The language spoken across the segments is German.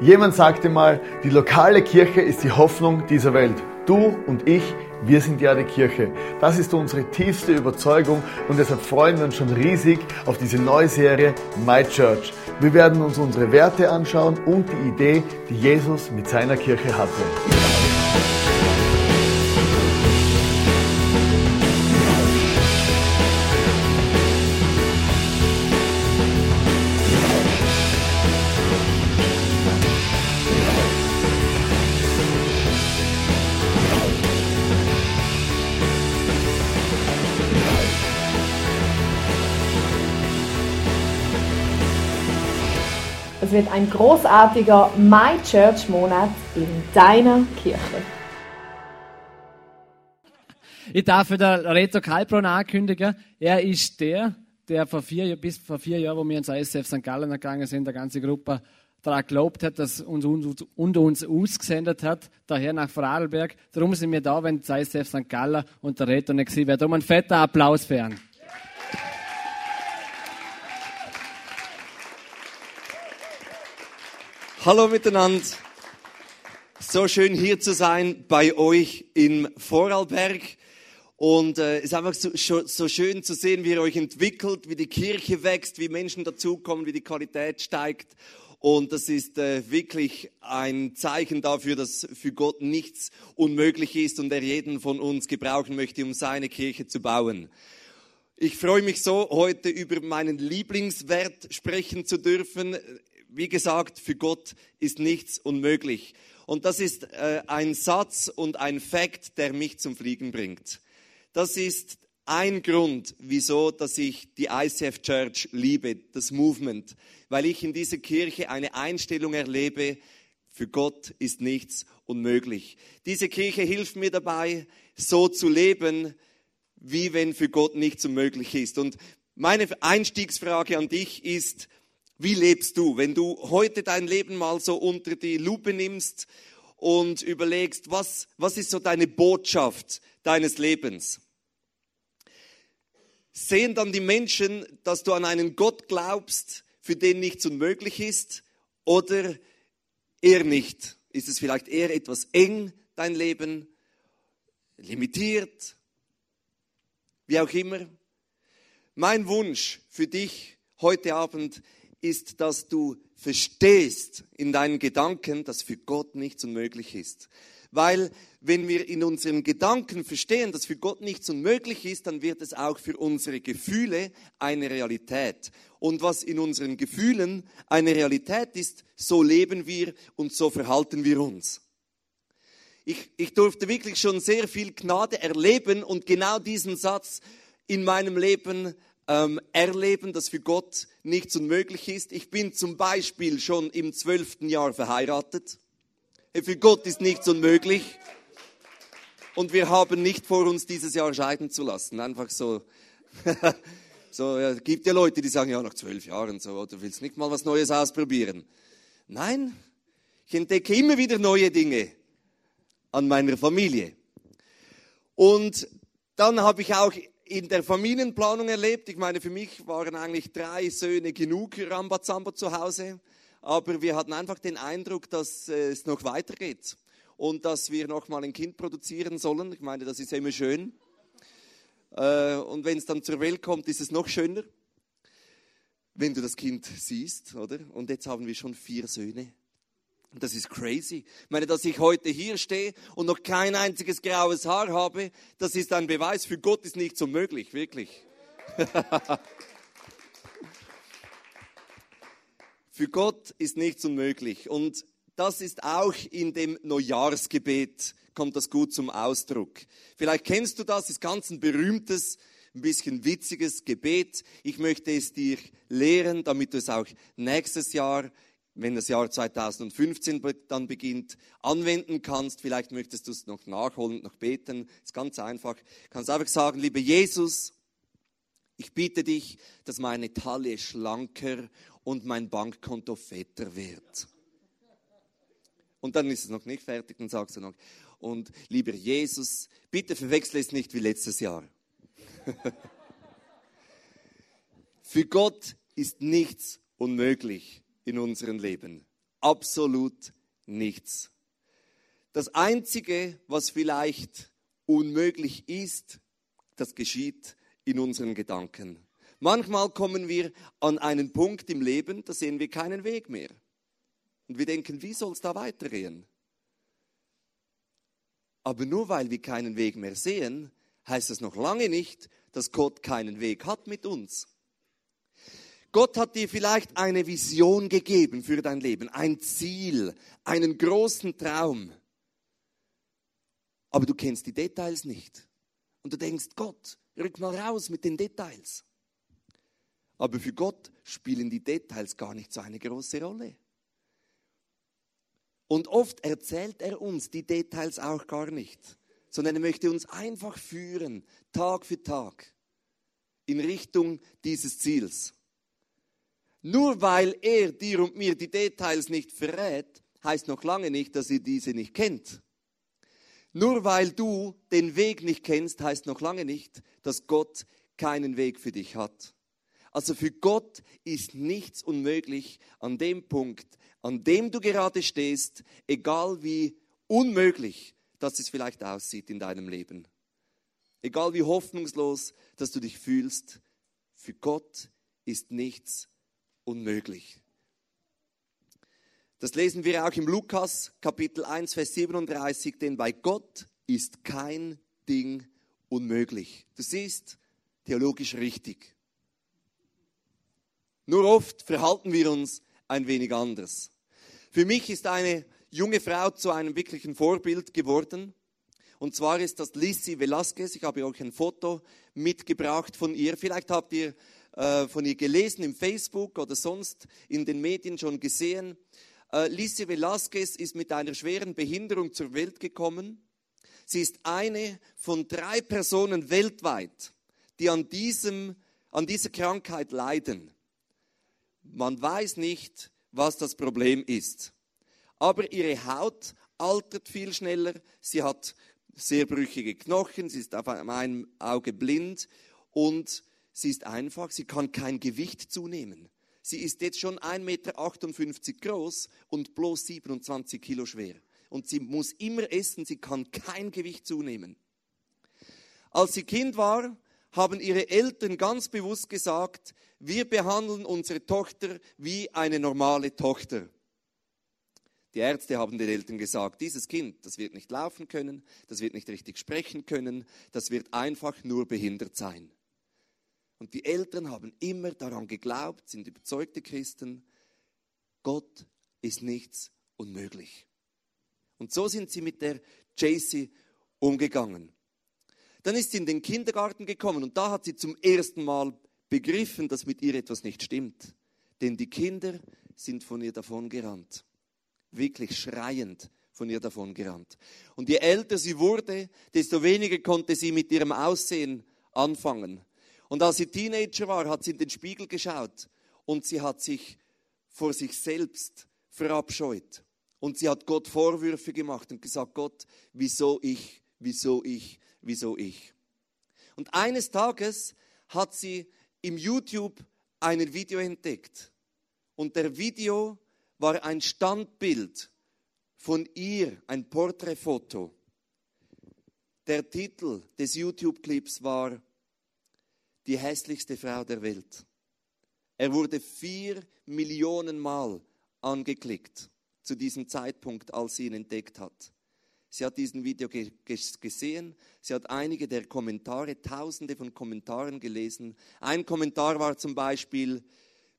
Jemand sagte mal, die lokale Kirche ist die Hoffnung dieser Welt. Du und ich, wir sind ja die Kirche. Das ist unsere tiefste Überzeugung und deshalb freuen wir uns schon riesig auf diese neue Serie My Church. Wir werden uns unsere Werte anschauen und die Idee, die Jesus mit seiner Kirche hatte. Es wird ein großartiger My Church Monat in deiner Kirche. Ich darf den Reto Kalbron ankündigen, er ist der, der vor vier, bis vor vier Jahren, wo wir ins ISF St. Gallen gegangen sind, der ganze Gruppe daran geglaubt hat, dass uns und uns ausgesendet hat, daher nach Vorarlberg. Darum sind wir da, wenn das ISF St. Gallen und der Reto nicht gewesen wäre. Darum ein fetter Applaus für ihn. Hallo miteinander. So schön hier zu sein bei euch im Vorarlberg. Und äh, es ist einfach so, so schön zu sehen, wie ihr euch entwickelt, wie die Kirche wächst, wie Menschen dazukommen, wie die Qualität steigt. Und das ist äh, wirklich ein Zeichen dafür, dass für Gott nichts unmöglich ist und er jeden von uns gebrauchen möchte, um seine Kirche zu bauen. Ich freue mich so, heute über meinen Lieblingswert sprechen zu dürfen wie gesagt, für Gott ist nichts unmöglich. Und das ist äh, ein Satz und ein Fakt, der mich zum Fliegen bringt. Das ist ein Grund, wieso, dass ich die ICF Church liebe, das Movement, weil ich in dieser Kirche eine Einstellung erlebe, für Gott ist nichts unmöglich. Diese Kirche hilft mir dabei, so zu leben, wie wenn für Gott nichts unmöglich ist. Und meine Einstiegsfrage an dich ist, wie lebst du? Wenn du heute dein Leben mal so unter die Lupe nimmst und überlegst, was, was ist so deine Botschaft deines Lebens? Sehen dann die Menschen, dass du an einen Gott glaubst, für den nichts unmöglich ist, oder eher nicht? Ist es vielleicht eher etwas eng, dein Leben, limitiert, wie auch immer? Mein Wunsch für dich heute Abend ist, dass du verstehst in deinen Gedanken, dass für Gott nichts unmöglich ist. Weil wenn wir in unseren Gedanken verstehen, dass für Gott nichts unmöglich ist, dann wird es auch für unsere Gefühle eine Realität. Und was in unseren Gefühlen eine Realität ist, so leben wir und so verhalten wir uns. Ich, ich durfte wirklich schon sehr viel Gnade erleben und genau diesen Satz in meinem Leben ähm, erleben, dass für Gott nichts unmöglich ist. Ich bin zum Beispiel schon im zwölften Jahr verheiratet. Für Gott ist nichts unmöglich. Und wir haben nicht vor, uns dieses Jahr scheiden zu lassen. Einfach so. so ja, gibt ja Leute, die sagen, ja, nach zwölf Jahren so, du willst nicht mal was Neues ausprobieren. Nein, ich entdecke immer wieder neue Dinge an meiner Familie. Und dann habe ich auch in der Familienplanung erlebt. Ich meine, für mich waren eigentlich drei Söhne genug Rambazamba zu Hause. Aber wir hatten einfach den Eindruck, dass äh, es noch weitergeht und dass wir noch mal ein Kind produzieren sollen. Ich meine, das ist immer schön. Äh, und wenn es dann zur Welt kommt, ist es noch schöner, wenn du das Kind siehst, oder? Und jetzt haben wir schon vier Söhne. Das ist crazy. Ich meine, dass ich heute hier stehe und noch kein einziges graues Haar habe, das ist ein Beweis, für Gott ist nichts unmöglich, wirklich. für Gott ist nichts unmöglich. Und das ist auch in dem Neujahrsgebet, kommt das gut zum Ausdruck. Vielleicht kennst du das, ist ganz ein berühmtes, ein bisschen witziges Gebet. Ich möchte es dir lehren, damit du es auch nächstes Jahr wenn das Jahr 2015 dann beginnt, anwenden kannst. Vielleicht möchtest du es noch nachholen, noch beten. Ist ganz einfach. Du kannst einfach sagen, lieber Jesus, ich bitte dich, dass meine Taille schlanker und mein Bankkonto fetter wird. Und dann ist es noch nicht fertig, dann sagst du noch, und lieber Jesus, bitte verwechsle es nicht wie letztes Jahr. Für Gott ist nichts unmöglich in unserem Leben. absolut nichts. Das Einzige, was vielleicht unmöglich ist, das geschieht in unseren Gedanken. Manchmal kommen wir an einen Punkt im Leben, da sehen wir keinen Weg mehr. Und wir denken, wie soll es da weitergehen? Aber nur weil wir keinen Weg mehr sehen, heißt das noch lange nicht, dass Gott keinen Weg hat mit uns. Gott hat dir vielleicht eine Vision gegeben für dein Leben, ein Ziel, einen großen Traum. Aber du kennst die Details nicht. Und du denkst, Gott, rück mal raus mit den Details. Aber für Gott spielen die Details gar nicht so eine große Rolle. Und oft erzählt er uns die Details auch gar nicht, sondern er möchte uns einfach führen, Tag für Tag, in Richtung dieses Ziels. Nur weil er dir und mir die Details nicht verrät, heißt noch lange nicht, dass er diese nicht kennt. Nur weil du den Weg nicht kennst, heißt noch lange nicht, dass Gott keinen Weg für dich hat. Also für Gott ist nichts unmöglich an dem Punkt, an dem du gerade stehst, egal wie unmöglich das es vielleicht aussieht in deinem Leben. Egal wie hoffnungslos, dass du dich fühlst, für Gott ist nichts unmöglich. Das lesen wir auch im Lukas Kapitel 1, Vers 37, denn bei Gott ist kein Ding unmöglich. Du siehst, theologisch richtig. Nur oft verhalten wir uns ein wenig anders. Für mich ist eine junge Frau zu einem wirklichen Vorbild geworden. Und zwar ist das Lissy Velasquez. Ich habe euch ein Foto mitgebracht von ihr. Vielleicht habt ihr äh, von ihr gelesen im Facebook oder sonst in den Medien schon gesehen. Äh, Velasquez ist mit einer schweren Behinderung zur Welt gekommen. Sie ist eine von drei Personen weltweit, die an, diesem, an dieser Krankheit leiden. Man weiß nicht, was das Problem ist. Aber ihre Haut altert viel schneller. Sie hat sehr brüchige Knochen. Sie ist auf einem Auge blind. Und sie ist einfach, sie kann kein Gewicht zunehmen. Sie ist jetzt schon 1,58 Meter groß und bloß 27 Kilo schwer. Und sie muss immer essen, sie kann kein Gewicht zunehmen. Als sie Kind war, haben ihre Eltern ganz bewusst gesagt, wir behandeln unsere Tochter wie eine normale Tochter. Die Ärzte haben den Eltern gesagt, dieses Kind, das wird nicht laufen können, das wird nicht richtig sprechen können, das wird einfach nur behindert sein. Und die Eltern haben immer daran geglaubt, sind überzeugte Christen, Gott ist nichts unmöglich. Und so sind sie mit der JC umgegangen. Dann ist sie in den Kindergarten gekommen und da hat sie zum ersten Mal begriffen, dass mit ihr etwas nicht stimmt. Denn die Kinder sind von ihr davongerannt. Wirklich schreiend von ihr davongerannt. Und je älter sie wurde, desto weniger konnte sie mit ihrem Aussehen anfangen. Und als sie Teenager war, hat sie in den Spiegel geschaut und sie hat sich vor sich selbst verabscheut. Und sie hat Gott Vorwürfe gemacht und gesagt, Gott, wieso ich, wieso ich, wieso ich. Und eines Tages hat sie im YouTube ein Video entdeckt. Und der Video war ein Standbild von ihr, ein Porträtfoto. Der Titel des YouTube-Clips war Die hässlichste Frau der Welt. Er wurde vier Millionen Mal angeklickt zu diesem Zeitpunkt, als sie ihn entdeckt hat. Sie hat diesen Video gesehen. Sie hat einige der Kommentare, tausende von Kommentaren gelesen. Ein Kommentar war zum Beispiel,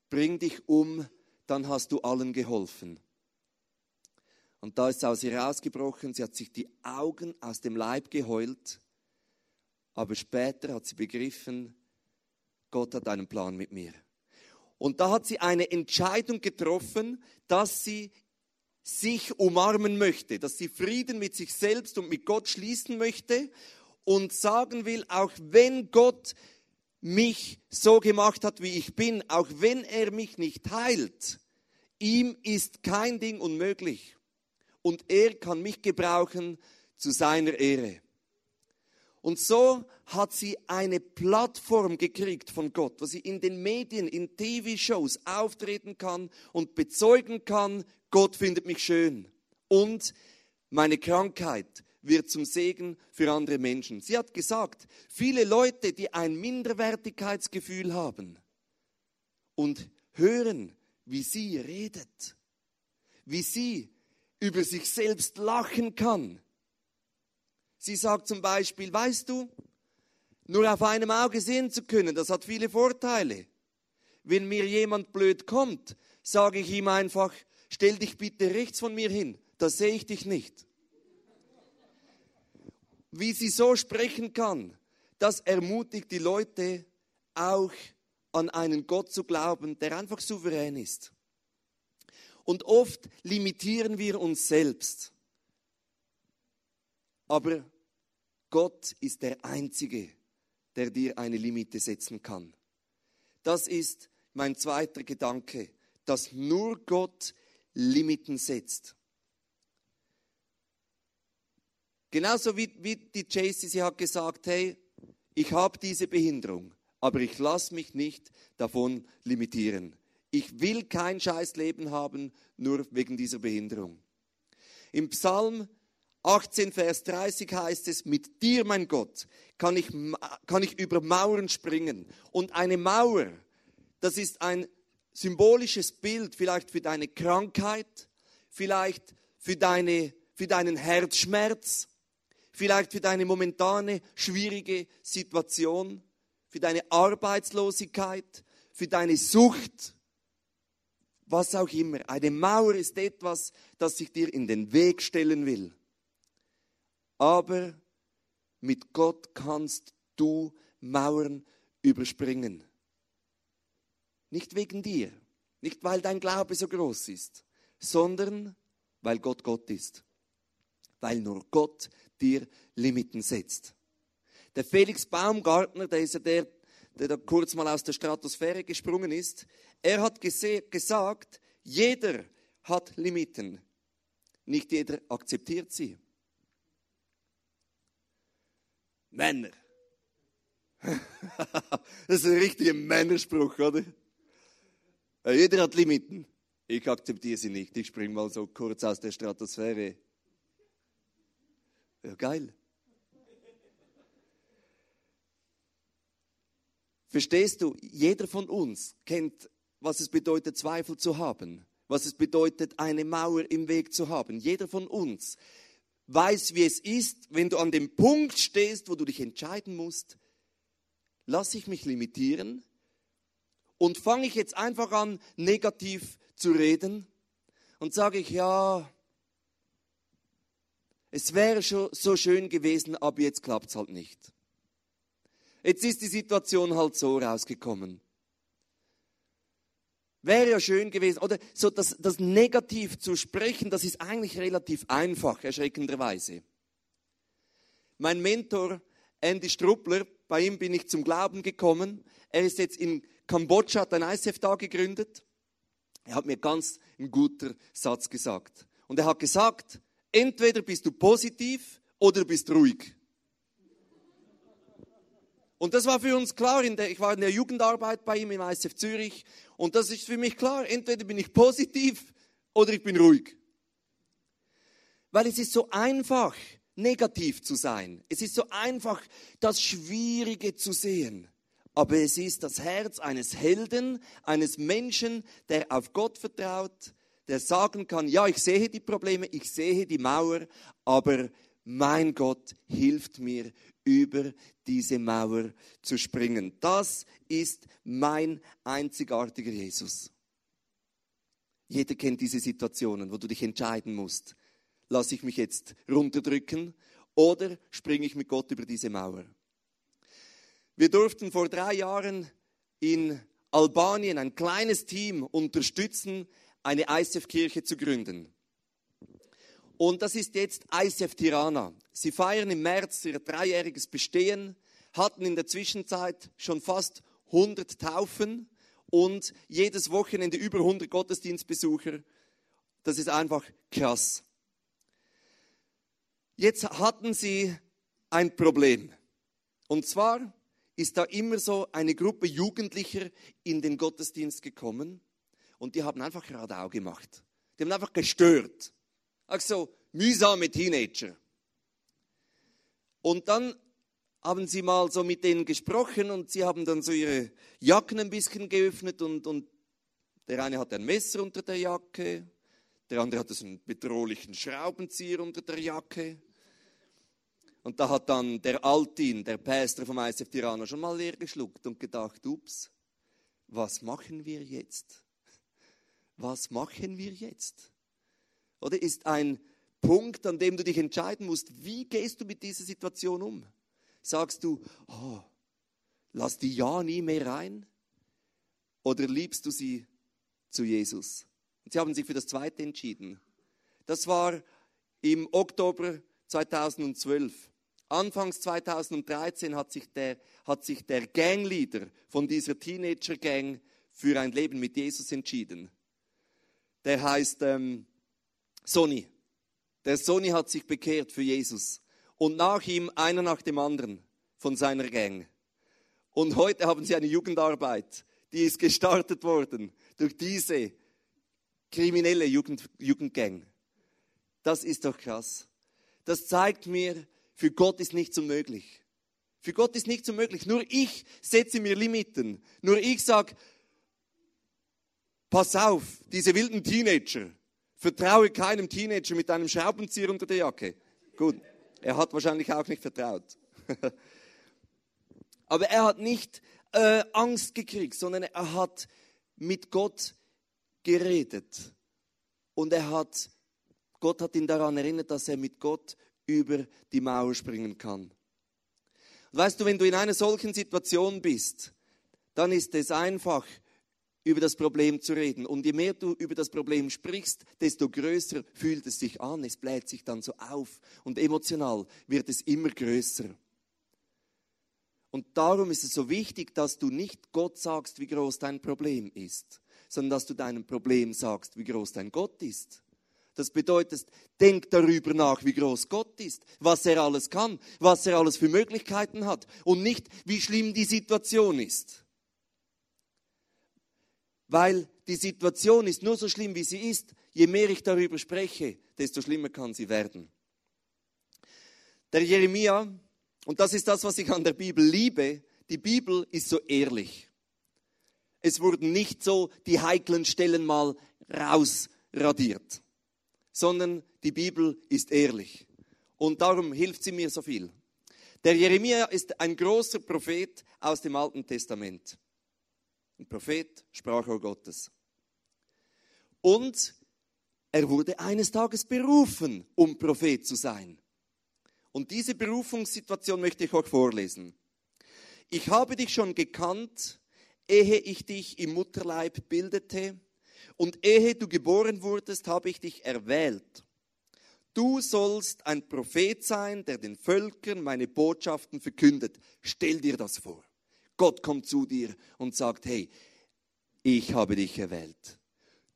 bring dich um, dann hast du allen geholfen. Und da ist es aus ihr rausgebrochen. Sie hat sich die Augen aus dem Leib geheult. Aber später hat sie begriffen, Gott hat einen Plan mit mir. Und da hat sie eine Entscheidung getroffen, dass sie sich umarmen möchte, dass sie Frieden mit sich selbst und mit Gott schließen möchte und sagen will, auch wenn Gott mich so gemacht hat, wie ich bin, auch wenn er mich nicht heilt, ihm ist kein Ding unmöglich und er kann mich gebrauchen zu seiner Ehre. Und so hat sie eine Plattform gekriegt von Gott, wo sie in den Medien, in TV-Shows auftreten kann und bezeugen kann, Gott findet mich schön. Und meine Krankheit wird zum Segen für andere Menschen. Sie hat gesagt, viele Leute, die ein Minderwertigkeitsgefühl haben und hören, wie sie redet, wie sie über sich selbst lachen kann. Sie sagt zum Beispiel, weißt du, nur auf einem Auge sehen zu können, das hat viele Vorteile. Wenn mir jemand blöd kommt, sage ich ihm einfach, stell dich bitte rechts von mir hin, da sehe ich dich nicht. Wie sie so sprechen kann, das ermutigt die Leute auch an einen Gott zu glauben, der einfach souverän ist. Und oft limitieren wir uns selbst. Aber Gott ist der Einzige, der dir eine Limite setzen kann. Das ist mein zweiter Gedanke, dass nur Gott Limiten setzt. Genauso wie, wie die Chasey, sie hat gesagt, hey, ich habe diese Behinderung, aber ich lasse mich nicht davon limitieren. Ich will kein Scheißleben haben, nur wegen dieser Behinderung. Im Psalm 18, Vers 30 heißt es, mit dir, mein Gott, kann ich, kann ich über Mauern springen. Und eine Mauer, das ist ein symbolisches Bild vielleicht für deine Krankheit, vielleicht für, deine, für deinen Herzschmerz, vielleicht für deine momentane schwierige Situation, für deine Arbeitslosigkeit, für deine Sucht, was auch immer. Eine Mauer ist etwas, das sich dir in den Weg stellen will. Aber mit Gott kannst du Mauern überspringen. Nicht wegen dir, nicht weil dein Glaube so groß ist, sondern weil Gott Gott ist. Weil nur Gott dir Limiten setzt. Der Felix Baumgartner, der ist ja der, der da kurz mal aus der Stratosphäre gesprungen ist, er hat gesagt, jeder hat Limiten, nicht jeder akzeptiert sie. Männer. das ist ein richtiger Männerspruch, oder? Jeder hat Limiten. Ich akzeptiere sie nicht. Ich springe mal so kurz aus der Stratosphäre. Ja, geil. Verstehst du, jeder von uns kennt, was es bedeutet, Zweifel zu haben, was es bedeutet, eine Mauer im Weg zu haben. Jeder von uns weiß, wie es ist, wenn du an dem Punkt stehst, wo du dich entscheiden musst, lasse ich mich limitieren und fange ich jetzt einfach an, negativ zu reden und sage ich, ja, es wäre schon so schön gewesen, aber jetzt klappt es halt nicht. Jetzt ist die Situation halt so rausgekommen. Wäre ja schön gewesen. Oder so das, das Negativ zu sprechen, das ist eigentlich relativ einfach, erschreckenderweise. Mein Mentor Andy Struppler, bei ihm bin ich zum Glauben gekommen. Er ist jetzt in Kambodscha, hat ein ICF da gegründet. Er hat mir ganz ein guter Satz gesagt. Und er hat gesagt, entweder bist du positiv oder du bist ruhig. Und das war für uns klar. Der, ich war in der Jugendarbeit bei ihm im ISF Zürich. Und das ist für mich klar. Entweder bin ich positiv oder ich bin ruhig. Weil es ist so einfach, negativ zu sein. Es ist so einfach, das Schwierige zu sehen. Aber es ist das Herz eines Helden, eines Menschen, der auf Gott vertraut, der sagen kann, ja, ich sehe die Probleme, ich sehe die Mauer, aber mein Gott hilft mir, über diese Mauer zu springen. Das ist mein einzigartiger Jesus. Jeder kennt diese Situationen, wo du dich entscheiden musst. Lasse ich mich jetzt runterdrücken oder springe ich mit Gott über diese Mauer? Wir durften vor drei Jahren in Albanien ein kleines Team unterstützen, eine ISF-Kirche zu gründen. Und das ist jetzt ISF Tirana. Sie feiern im März ihr dreijähriges Bestehen, hatten in der Zwischenzeit schon fast 100 Taufen und jedes Wochenende über 100 Gottesdienstbesucher. Das ist einfach krass. Jetzt hatten sie ein Problem. Und zwar ist da immer so eine Gruppe Jugendlicher in den Gottesdienst gekommen und die haben einfach Radau gemacht. Die haben einfach gestört. Also mühsame Teenager. Und dann haben sie mal so mit denen gesprochen und sie haben dann so ihre Jacken ein bisschen geöffnet und, und der eine hat ein Messer unter der Jacke, der andere hatte so einen bedrohlichen Schraubenzieher unter der Jacke. Und da hat dann der Altin, der Pastor vom ISF Tirana, schon mal leer geschluckt und gedacht, ups, was machen wir jetzt? Was machen wir jetzt? Oder ist ein Punkt, an dem du dich entscheiden musst, wie gehst du mit dieser Situation um? Sagst du, oh, lass die ja nie mehr rein? Oder liebst du sie zu Jesus? Und sie haben sich für das Zweite entschieden. Das war im Oktober 2012. Anfangs 2013 hat sich der, hat sich der Gangleader von dieser Teenager-Gang für ein Leben mit Jesus entschieden. Der heißt ähm, Sonny. Der Sonny hat sich bekehrt für Jesus. Und nach ihm einer nach dem anderen von seiner Gang. Und heute haben sie eine Jugendarbeit, die ist gestartet worden durch diese kriminelle Jugend, Jugendgang. Das ist doch krass. Das zeigt mir, für Gott ist nichts unmöglich. Für Gott ist nichts unmöglich. Nur ich setze mir Limiten. Nur ich sage, pass auf, diese wilden Teenager. Vertraue keinem Teenager mit einem Schraubenzieher unter der Jacke. Gut, er hat wahrscheinlich auch nicht vertraut. Aber er hat nicht äh, Angst gekriegt, sondern er hat mit Gott geredet. Und er hat, Gott hat ihn daran erinnert, dass er mit Gott über die Mauer springen kann. Und weißt du, wenn du in einer solchen Situation bist, dann ist es einfach, über das Problem zu reden. Und je mehr du über das Problem sprichst, desto größer fühlt es sich an. Es bläht sich dann so auf. Und emotional wird es immer größer. Und darum ist es so wichtig, dass du nicht Gott sagst, wie groß dein Problem ist, sondern dass du deinem Problem sagst, wie groß dein Gott ist. Das bedeutet, denk darüber nach, wie groß Gott ist, was er alles kann, was er alles für Möglichkeiten hat und nicht, wie schlimm die Situation ist. Weil die Situation ist nur so schlimm, wie sie ist. Je mehr ich darüber spreche, desto schlimmer kann sie werden. Der Jeremia, und das ist das, was ich an der Bibel liebe, die Bibel ist so ehrlich. Es wurden nicht so die heiklen Stellen mal rausradiert sondern die Bibel ist ehrlich. Und darum hilft sie mir so viel. Der Jeremia ist ein großer Prophet aus dem Alten Testament. Ein Prophet, Sprachrohr Gottes. Und er wurde eines Tages berufen, um Prophet zu sein. Und diese Berufungssituation möchte ich euch vorlesen. Ich habe dich schon gekannt, ehe ich dich im Mutterleib bildete und ehe du geboren wurdest, habe ich dich erwählt. Du sollst ein Prophet sein, der den Völkern meine Botschaften verkündet. Stell dir das vor. Gott kommt zu dir und sagt, hey, ich habe dich erwählt.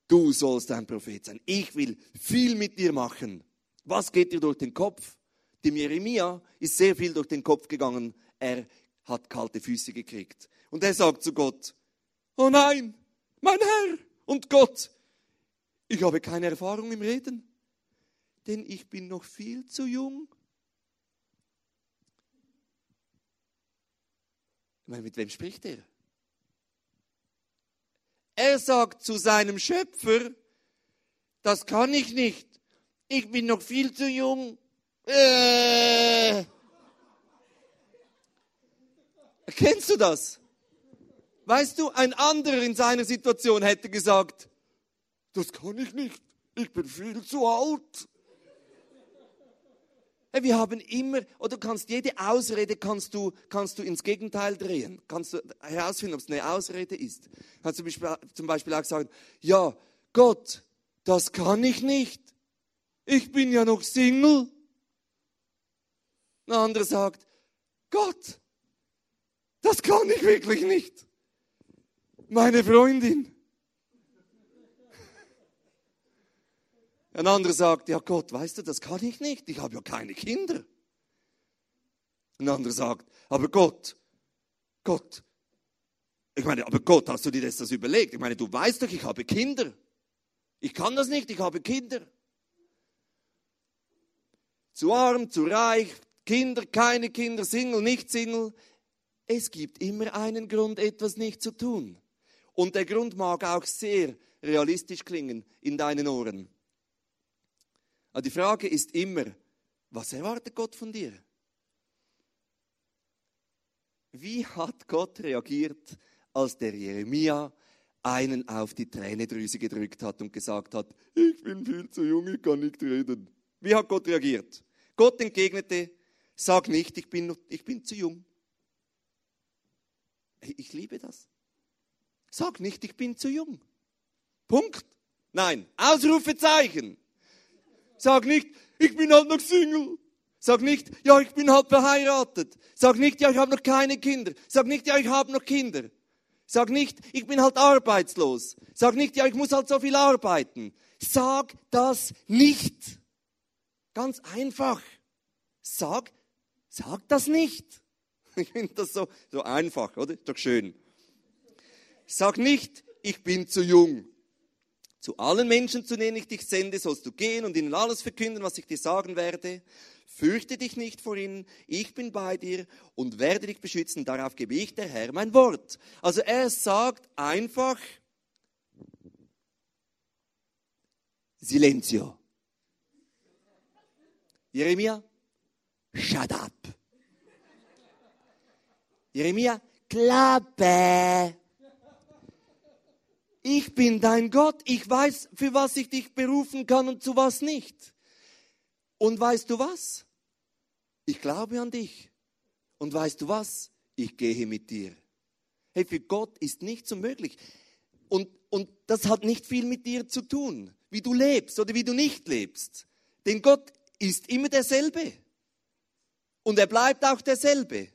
Du sollst ein Prophet sein. Ich will viel mit dir machen. Was geht dir durch den Kopf? Dem Jeremia ist sehr viel durch den Kopf gegangen. Er hat kalte Füße gekriegt. Und er sagt zu Gott, oh nein, mein Herr, und Gott, ich habe keine Erfahrung im Reden, denn ich bin noch viel zu jung. Ich meine, mit wem spricht er? Er sagt zu seinem Schöpfer, das kann ich nicht. Ich bin noch viel zu jung. Äh. Kennst du das? Weißt du, ein anderer in seiner Situation hätte gesagt, das kann ich nicht, ich bin viel zu alt. Wir haben immer, oder du kannst jede Ausrede kannst du, kannst du ins Gegenteil drehen. Kannst du herausfinden, ob es eine Ausrede ist. Kannst du zum Beispiel auch sagen, ja, Gott, das kann ich nicht. Ich bin ja noch Single. Ein anderer sagt, Gott, das kann ich wirklich nicht meine Freundin. Ein anderer sagt, ja Gott, weißt du, das kann ich nicht, ich habe ja keine Kinder. Ein anderer sagt, aber Gott, Gott, ich meine, aber Gott, hast du dir das, das überlegt? Ich meine, du weißt doch, ich habe Kinder. Ich kann das nicht, ich habe Kinder. Zu arm, zu reich, Kinder, keine Kinder, Single, nicht Single. Es gibt immer einen Grund, etwas nicht zu tun. Und der Grund mag auch sehr realistisch klingen in deinen Ohren. Aber die Frage ist immer, was erwartet Gott von dir? Wie hat Gott reagiert, als der Jeremia einen auf die Tränedrüse gedrückt hat und gesagt hat, ich bin viel zu jung, ich kann nicht reden. Wie hat Gott reagiert? Gott entgegnete, sag nicht, ich bin, ich bin zu jung. Ich liebe das. Sag nicht, ich bin zu jung. Punkt. Nein, Ausrufezeichen. Sag nicht, ich bin halt noch Single. Sag nicht, ja, ich bin halt verheiratet. Sag nicht, ja, ich habe noch keine Kinder. Sag nicht, ja, ich habe noch Kinder. Sag nicht, ich bin halt arbeitslos. Sag nicht, ja, ich muss halt so viel arbeiten. Sag das nicht. Ganz einfach. Sag, sag das nicht. Ich finde das so, so einfach, oder? Doch schön. Sag nicht, ich bin zu jung. Zu allen Menschen, zu denen ich dich sende, sollst du gehen und ihnen alles verkünden, was ich dir sagen werde. Fürchte dich nicht vor ihnen, ich bin bei dir und werde dich beschützen. Darauf gebe ich, der Herr, mein Wort. Also er sagt einfach, Silenzio. Jeremia, shut up. Jeremia, Klappe. Ich bin dein Gott. Ich weiß, für was ich dich berufen kann und zu was nicht. Und weißt du was? Ich glaube an dich. Und weißt du was? Ich gehe mit dir. Hey, für Gott ist nichts unmöglich. Und, und das hat nicht viel mit dir zu tun, wie du lebst oder wie du nicht lebst. Denn Gott ist immer derselbe. Und er bleibt auch derselbe.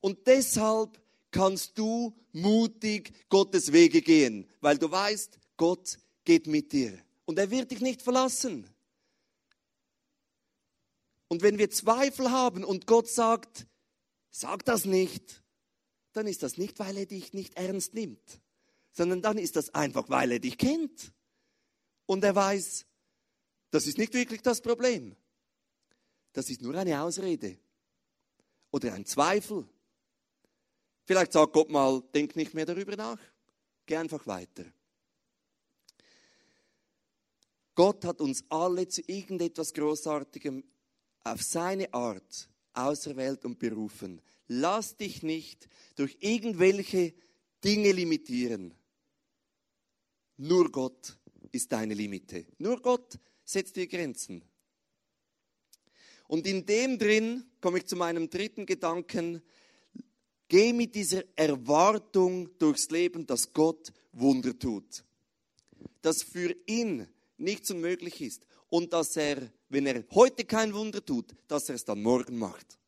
Und deshalb kannst du mutig Gottes Wege gehen, weil du weißt, Gott geht mit dir. Und er wird dich nicht verlassen. Und wenn wir Zweifel haben und Gott sagt, sag das nicht, dann ist das nicht, weil er dich nicht ernst nimmt, sondern dann ist das einfach, weil er dich kennt. Und er weiß, das ist nicht wirklich das Problem. Das ist nur eine Ausrede oder ein Zweifel. Vielleicht sagt Gott mal, denk nicht mehr darüber nach. Geh einfach weiter. Gott hat uns alle zu irgendetwas Großartigem auf seine Art auserwählt und berufen. Lass dich nicht durch irgendwelche Dinge limitieren. Nur Gott ist deine Limite. Nur Gott setzt dir Grenzen. Und in dem drin komme ich zu meinem dritten Gedanken. Geh mit dieser Erwartung durchs Leben, dass Gott Wunder tut. Dass für ihn nichts unmöglich ist und dass er wenn er heute kein Wunder tut, dass er es dann morgen macht.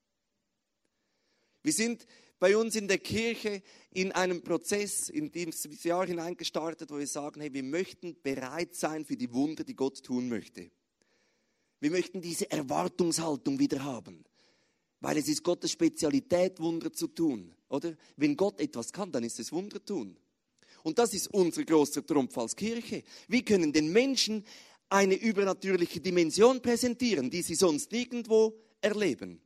Wir sind bei uns in der Kirche in einem Prozess in dieses Jahr hineingestartet, wo wir sagen, hey, wir möchten bereit sein für die Wunder, die Gott tun möchte. Wir möchten diese Erwartungshaltung wieder haben, weil es ist Gottes Spezialität, Wunder zu tun, oder? Wenn Gott etwas kann, dann ist es Wunder tun. Und das ist unser großer Trumpf als Kirche. Wir können den Menschen eine übernatürliche Dimension präsentieren, die sie sonst nirgendwo erleben.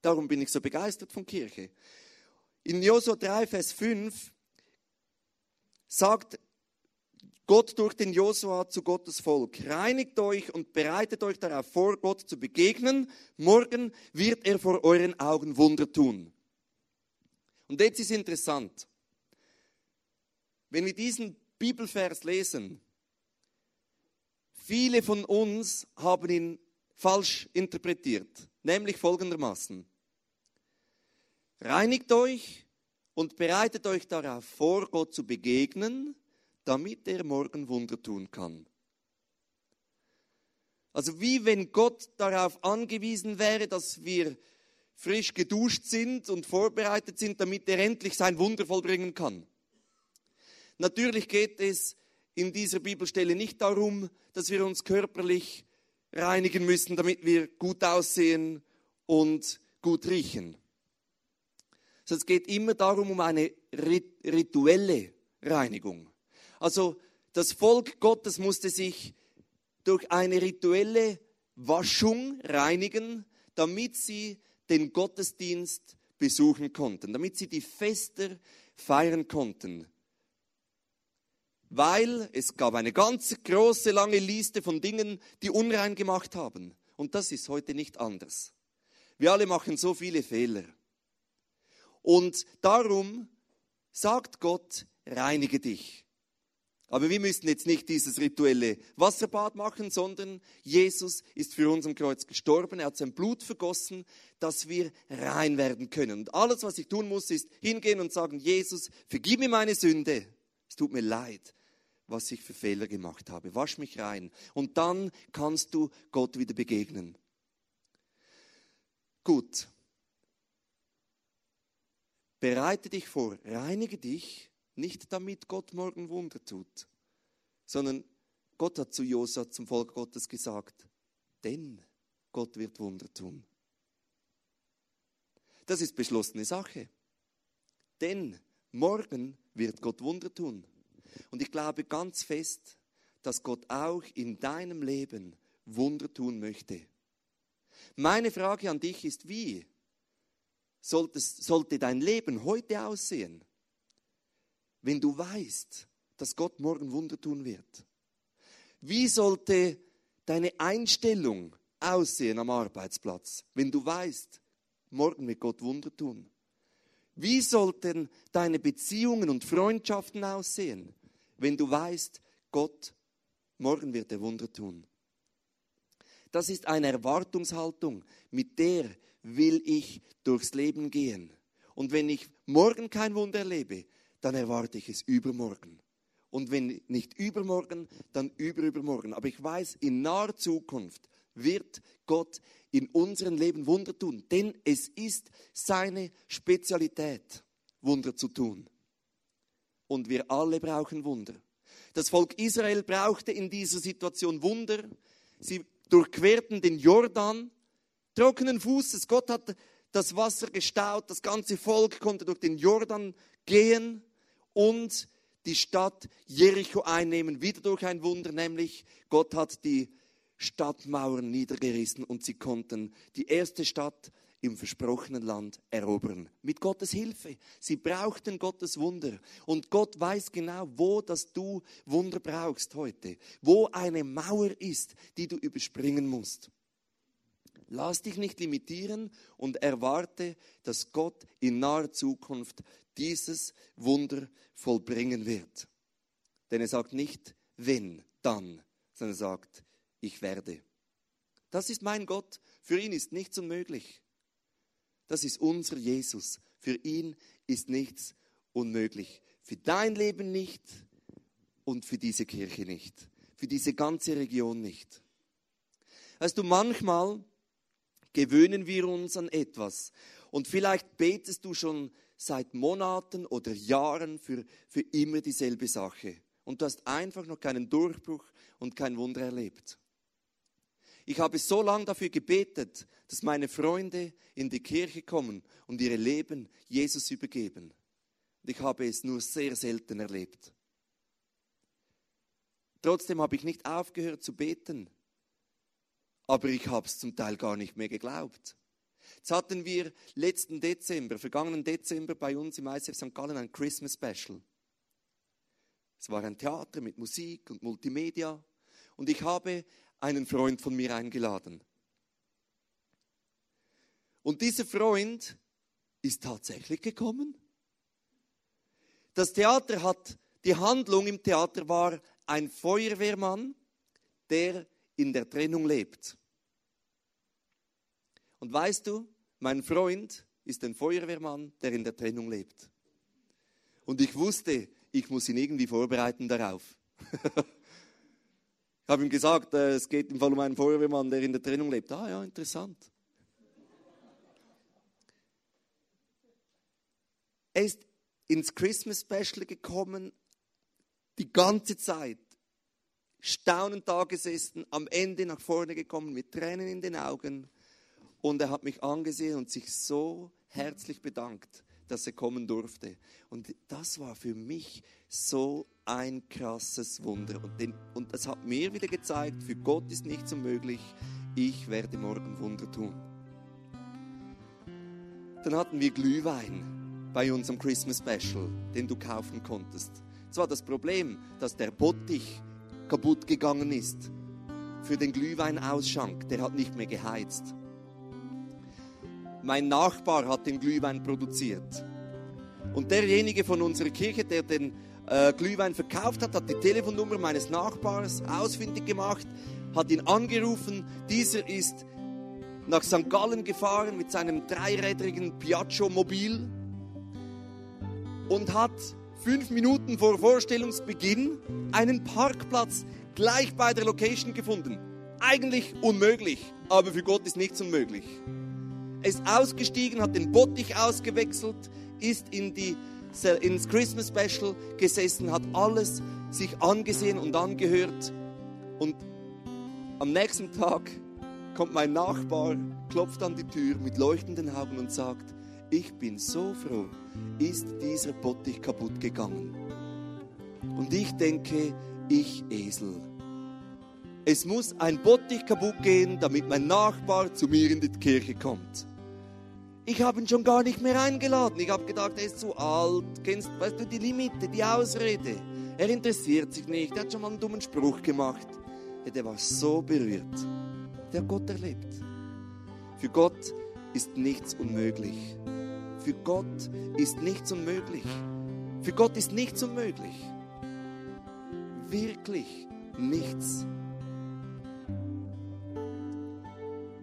Darum bin ich so begeistert von Kirche. In Josua 3, Vers 5 sagt Gott durch den Josua zu Gottes Volk, reinigt euch und bereitet euch darauf vor, Gott zu begegnen. Morgen wird er vor euren Augen Wunder tun. Und jetzt ist interessant. Wenn wir diesen Bibelvers lesen, Viele von uns haben ihn falsch interpretiert, nämlich folgendermaßen. Reinigt euch und bereitet euch darauf vor, Gott zu begegnen, damit er morgen Wunder tun kann. Also wie wenn Gott darauf angewiesen wäre, dass wir frisch geduscht sind und vorbereitet sind, damit er endlich sein Wunder vollbringen kann. Natürlich geht es in dieser Bibelstelle nicht darum, dass wir uns körperlich reinigen müssen, damit wir gut aussehen und gut riechen. Also es geht immer darum, um eine rituelle Reinigung. Also das Volk Gottes musste sich durch eine rituelle Waschung reinigen, damit sie den Gottesdienst besuchen konnten, damit sie die Feste feiern konnten. Weil es gab eine ganz große, lange Liste von Dingen, die unrein gemacht haben. Und das ist heute nicht anders. Wir alle machen so viele Fehler. Und darum sagt Gott, reinige dich. Aber wir müssen jetzt nicht dieses rituelle Wasserbad machen, sondern Jesus ist für uns am Kreuz gestorben. Er hat sein Blut vergossen, dass wir rein werden können. Und alles, was ich tun muss, ist hingehen und sagen, Jesus, vergib mir meine Sünde. Es tut mir leid, was ich für Fehler gemacht habe. Wasch mich rein. Und dann kannst du Gott wieder begegnen. Gut. Bereite dich vor, reinige dich nicht damit Gott morgen Wunder tut, sondern Gott hat zu Josa, zum Volk Gottes gesagt, denn Gott wird Wunder tun. Das ist beschlossene Sache. Denn morgen wird Gott Wunder tun. Und ich glaube ganz fest, dass Gott auch in deinem Leben Wunder tun möchte. Meine Frage an dich ist, wie sollte dein Leben heute aussehen? Wenn du weißt, dass Gott morgen Wunder tun wird? Wie sollte deine Einstellung aussehen am Arbeitsplatz, wenn du weißt, morgen wird Gott Wunder tun? Wie sollten deine Beziehungen und Freundschaften aussehen, wenn du weißt, Gott, morgen wird er Wunder tun? Das ist eine Erwartungshaltung, mit der will ich durchs Leben gehen. Und wenn ich morgen kein Wunder erlebe, dann erwarte ich es übermorgen. Und wenn nicht übermorgen, dann überübermorgen. Aber ich weiß, in naher Zukunft wird Gott in unserem Leben Wunder tun. Denn es ist seine Spezialität, Wunder zu tun. Und wir alle brauchen Wunder. Das Volk Israel brauchte in dieser Situation Wunder. Sie durchquerten den Jordan trockenen Fußes. Gott hat das Wasser gestaut. Das ganze Volk konnte durch den Jordan gehen und die Stadt Jericho einnehmen, wieder durch ein Wunder, nämlich Gott hat die Stadtmauern niedergerissen und sie konnten die erste Stadt im versprochenen Land erobern. Mit Gottes Hilfe. Sie brauchten Gottes Wunder. Und Gott weiß genau, wo dass du Wunder brauchst heute. Wo eine Mauer ist, die du überspringen musst. Lass dich nicht limitieren und erwarte, dass Gott in naher Zukunft dieses Wunder vollbringen wird. Denn er sagt nicht, wenn, dann, sondern er sagt, ich werde. Das ist mein Gott. Für ihn ist nichts unmöglich. Das ist unser Jesus. Für ihn ist nichts unmöglich. Für dein Leben nicht und für diese Kirche nicht. Für diese ganze Region nicht. Weißt du, manchmal gewöhnen wir uns an etwas. Und vielleicht betest du schon seit Monaten oder Jahren für, für immer dieselbe Sache. Und du hast einfach noch keinen Durchbruch und kein Wunder erlebt. Ich habe so lange dafür gebetet, dass meine Freunde in die Kirche kommen und ihre Leben Jesus übergeben. Und ich habe es nur sehr selten erlebt. Trotzdem habe ich nicht aufgehört zu beten. Aber ich habe es zum Teil gar nicht mehr geglaubt. Jetzt hatten wir letzten Dezember, vergangenen Dezember bei uns im ICF St. Gallen ein Christmas Special. Es war ein Theater mit Musik und Multimedia und ich habe einen Freund von mir eingeladen. Und dieser Freund ist tatsächlich gekommen. Das Theater hat, die Handlung im Theater war ein Feuerwehrmann, der in der Trennung lebt. Und weißt du, mein Freund ist ein Feuerwehrmann, der in der Trennung lebt. Und ich wusste, ich muss ihn irgendwie vorbereiten darauf. ich habe ihm gesagt, äh, es geht im Fall um einen Feuerwehrmann, der in der Trennung lebt. Ah ja, interessant. Er ist ins Christmas Special gekommen, die ganze Zeit staunend da gesessen, am Ende nach vorne gekommen mit Tränen in den Augen Und er hat mich angesehen und sich so herzlich bedankt, dass er kommen durfte. Und das war für mich so ein krasses Wunder. Und, den, und das hat mir wieder gezeigt, für Gott ist nichts unmöglich. Ich werde morgen Wunder tun. Dann hatten wir Glühwein bei unserem Christmas Special, den du kaufen konntest. Es war das Problem, dass der Bottich kaputt gegangen ist für den Glühweinausschank. Der hat nicht mehr geheizt. Mein Nachbar hat den Glühwein produziert. Und derjenige von unserer Kirche, der den äh, Glühwein verkauft hat, hat die Telefonnummer meines Nachbars ausfindig gemacht, hat ihn angerufen. Dieser ist nach St. Gallen gefahren mit seinem dreirädrigen Piaggio-Mobil und hat fünf Minuten vor Vorstellungsbeginn einen Parkplatz gleich bei der Location gefunden. Eigentlich unmöglich, aber für Gott ist nichts unmöglich. Ist ausgestiegen, hat den Bottich ausgewechselt, ist in die, ins Christmas Special gesessen, hat alles sich angesehen und angehört. Und am nächsten Tag kommt mein Nachbar, klopft an die Tür mit leuchtenden Augen und sagt, ich bin so froh, ist dieser Bottich kaputt gegangen. Und ich denke, ich Esel. Es muss ein Bottich kaputt gehen, damit mein Nachbar zu mir in die Kirche kommt. Ich habe ihn schon gar nicht mehr eingeladen. Ich habe gedacht, er ist zu alt. Kennst, weißt du, die Limite, die Ausrede. Er interessiert sich nicht. Er hat schon mal einen dummen Spruch gemacht. Ja, der war so berührt. Der hat Gott erlebt. Für Gott ist nichts unmöglich. Für Gott ist nichts unmöglich. Für Gott ist nichts unmöglich. Wirklich nichts.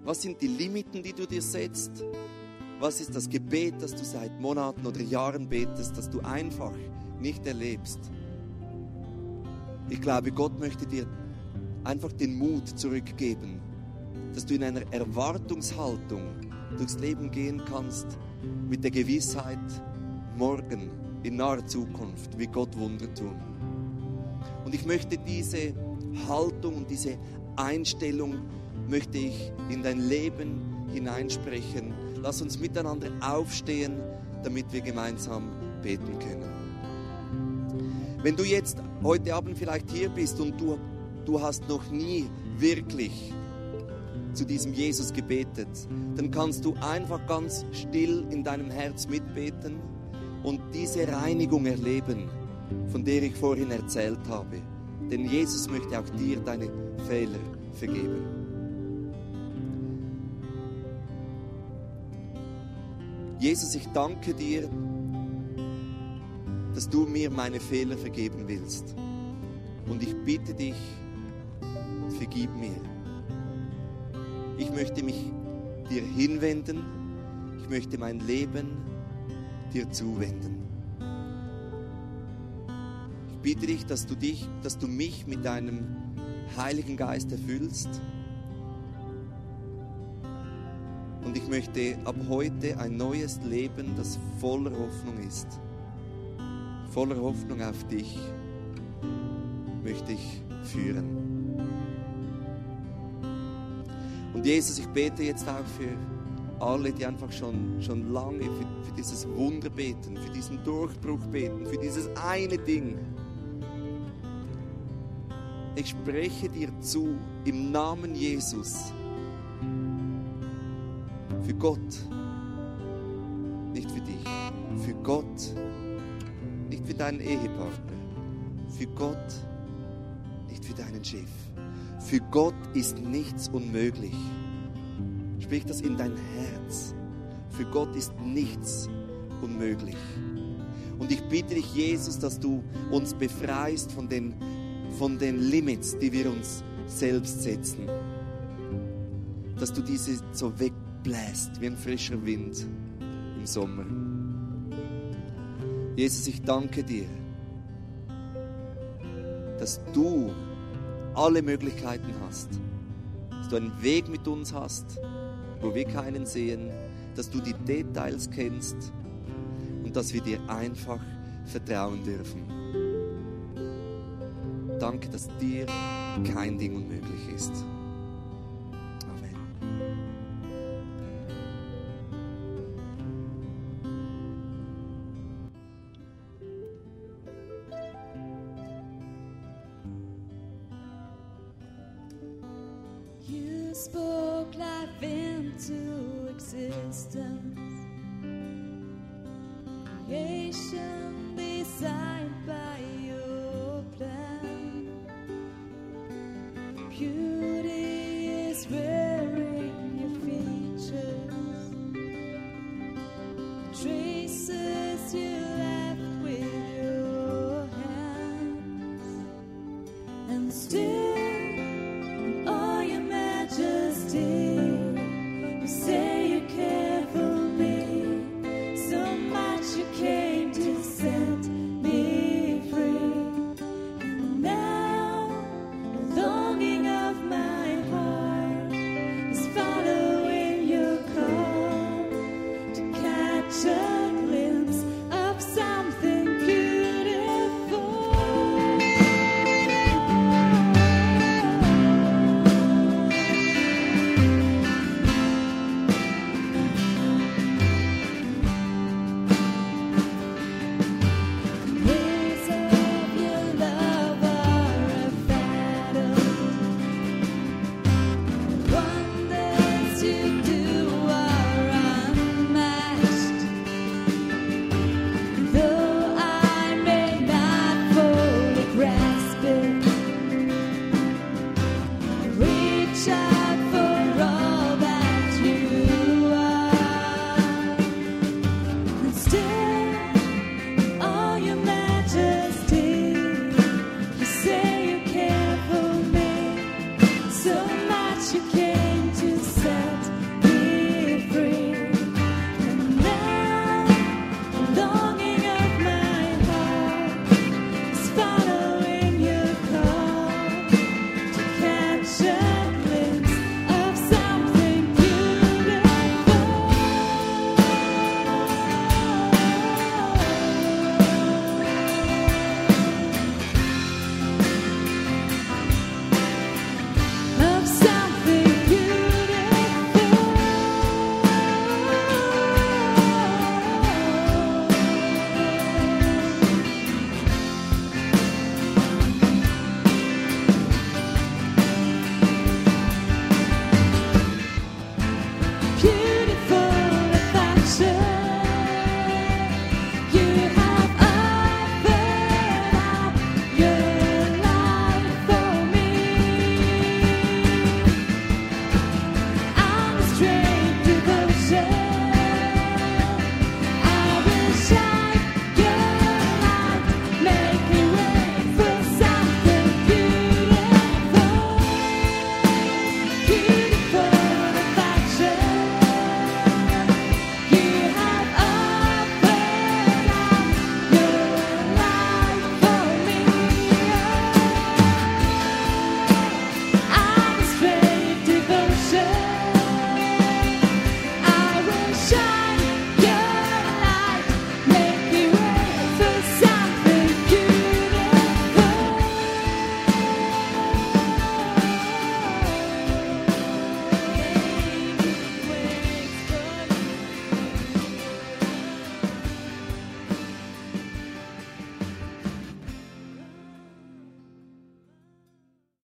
Was sind die Limiten, die du dir setzt? Was ist das Gebet, das du seit Monaten oder Jahren betest, das du einfach nicht erlebst? Ich glaube, Gott möchte dir einfach den Mut zurückgeben, dass du in einer Erwartungshaltung durchs Leben gehen kannst, mit der Gewissheit, morgen, in naher Zukunft, wird Gott Wunder tun. Und ich möchte diese Haltung und diese Einstellung möchte ich in dein Leben hineinsprechen Lass uns miteinander aufstehen, damit wir gemeinsam beten können. Wenn du jetzt heute Abend vielleicht hier bist und du, du hast noch nie wirklich zu diesem Jesus gebetet, dann kannst du einfach ganz still in deinem Herz mitbeten und diese Reinigung erleben, von der ich vorhin erzählt habe. Denn Jesus möchte auch dir deine Fehler vergeben. Jesus, ich danke dir, dass du mir meine Fehler vergeben willst. Und ich bitte dich, vergib mir. Ich möchte mich dir hinwenden. Ich möchte mein Leben dir zuwenden. Ich bitte dich, dass du dich, dass du mich mit deinem Heiligen Geist erfüllst Und ich möchte ab heute ein neues Leben, das voller Hoffnung ist. Voller Hoffnung auf dich möchte ich führen. Und Jesus, ich bete jetzt auch für alle, die einfach schon, schon lange für, für dieses Wunder beten, für diesen Durchbruch beten, für dieses eine Ding. Ich spreche dir zu im Namen Jesus Gott, nicht für dich. Für Gott, nicht für deinen Ehepartner. Für Gott, nicht für deinen Chef. Für Gott ist nichts unmöglich. Sprich das in dein Herz. Für Gott ist nichts unmöglich. Und ich bitte dich, Jesus, dass du uns befreist von den, von den Limits, die wir uns selbst setzen. Dass du diese so weg bläst wie ein frischer Wind im Sommer. Jesus, ich danke dir, dass du alle Möglichkeiten hast, dass du einen Weg mit uns hast, wo wir keinen sehen, dass du die Details kennst und dass wir dir einfach vertrauen dürfen. Danke, dass dir kein Ding unmöglich ist. Chẳng.